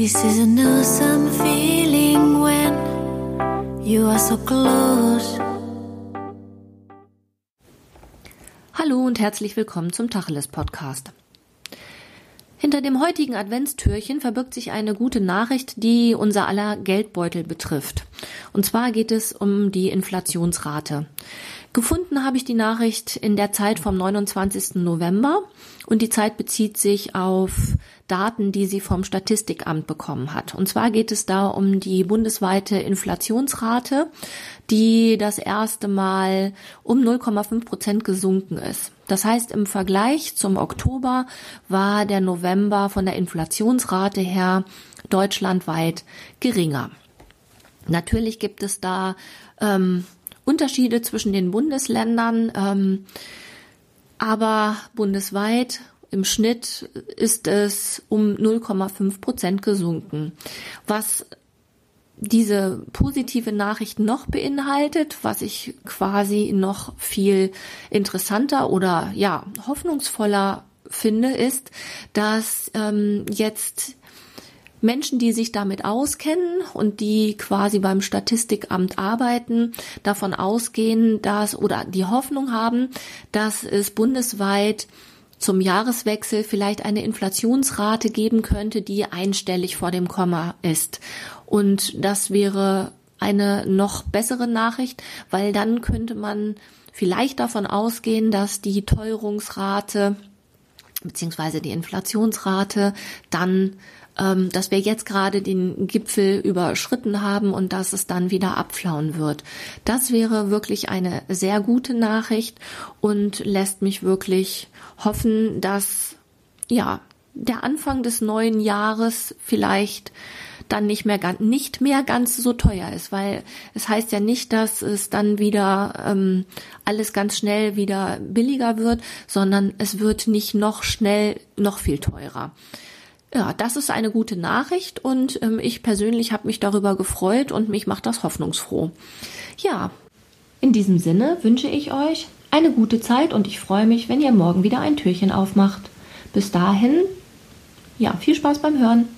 This is an awesome feeling when you are so close. Hallo und herzlich willkommen zum Tacheles Podcast. Hinter dem heutigen Adventstürchen verbirgt sich eine gute Nachricht, die unser aller Geldbeutel betrifft. Und zwar geht es um die Inflationsrate. Gefunden habe ich die Nachricht in der Zeit vom 29. November und die Zeit bezieht sich auf Daten, die sie vom Statistikamt bekommen hat. Und zwar geht es da um die bundesweite Inflationsrate, die das erste Mal um 0,5 Prozent gesunken ist. Das heißt, im Vergleich zum Oktober war der November von der Inflationsrate her deutschlandweit geringer. Natürlich gibt es da ähm, Unterschiede zwischen den Bundesländern, ähm, aber bundesweit im Schnitt ist es um 0,5 Prozent gesunken. Was diese positive Nachricht noch beinhaltet, was ich quasi noch viel interessanter oder ja hoffnungsvoller finde, ist, dass ähm, jetzt Menschen, die sich damit auskennen und die quasi beim Statistikamt arbeiten, davon ausgehen, dass oder die Hoffnung haben, dass es bundesweit zum Jahreswechsel vielleicht eine Inflationsrate geben könnte, die einstellig vor dem Komma ist. Und das wäre eine noch bessere Nachricht, weil dann könnte man vielleicht davon ausgehen, dass die Teuerungsrate beziehungsweise die Inflationsrate dann ähm, dass wir jetzt gerade den Gipfel überschritten haben und dass es dann wieder abflauen wird. Das wäre wirklich eine sehr gute Nachricht und lässt mich wirklich hoffen, dass ja der Anfang des neuen Jahres vielleicht dann nicht mehr ganz nicht mehr ganz so teuer ist, weil es heißt ja nicht, dass es dann wieder ähm, alles ganz schnell wieder billiger wird, sondern es wird nicht noch schnell noch viel teurer. Ja, das ist eine gute Nachricht und ähm, ich persönlich habe mich darüber gefreut und mich macht das hoffnungsfroh. Ja, in diesem Sinne wünsche ich euch eine gute Zeit und ich freue mich, wenn ihr morgen wieder ein Türchen aufmacht. Bis dahin, ja, viel Spaß beim Hören.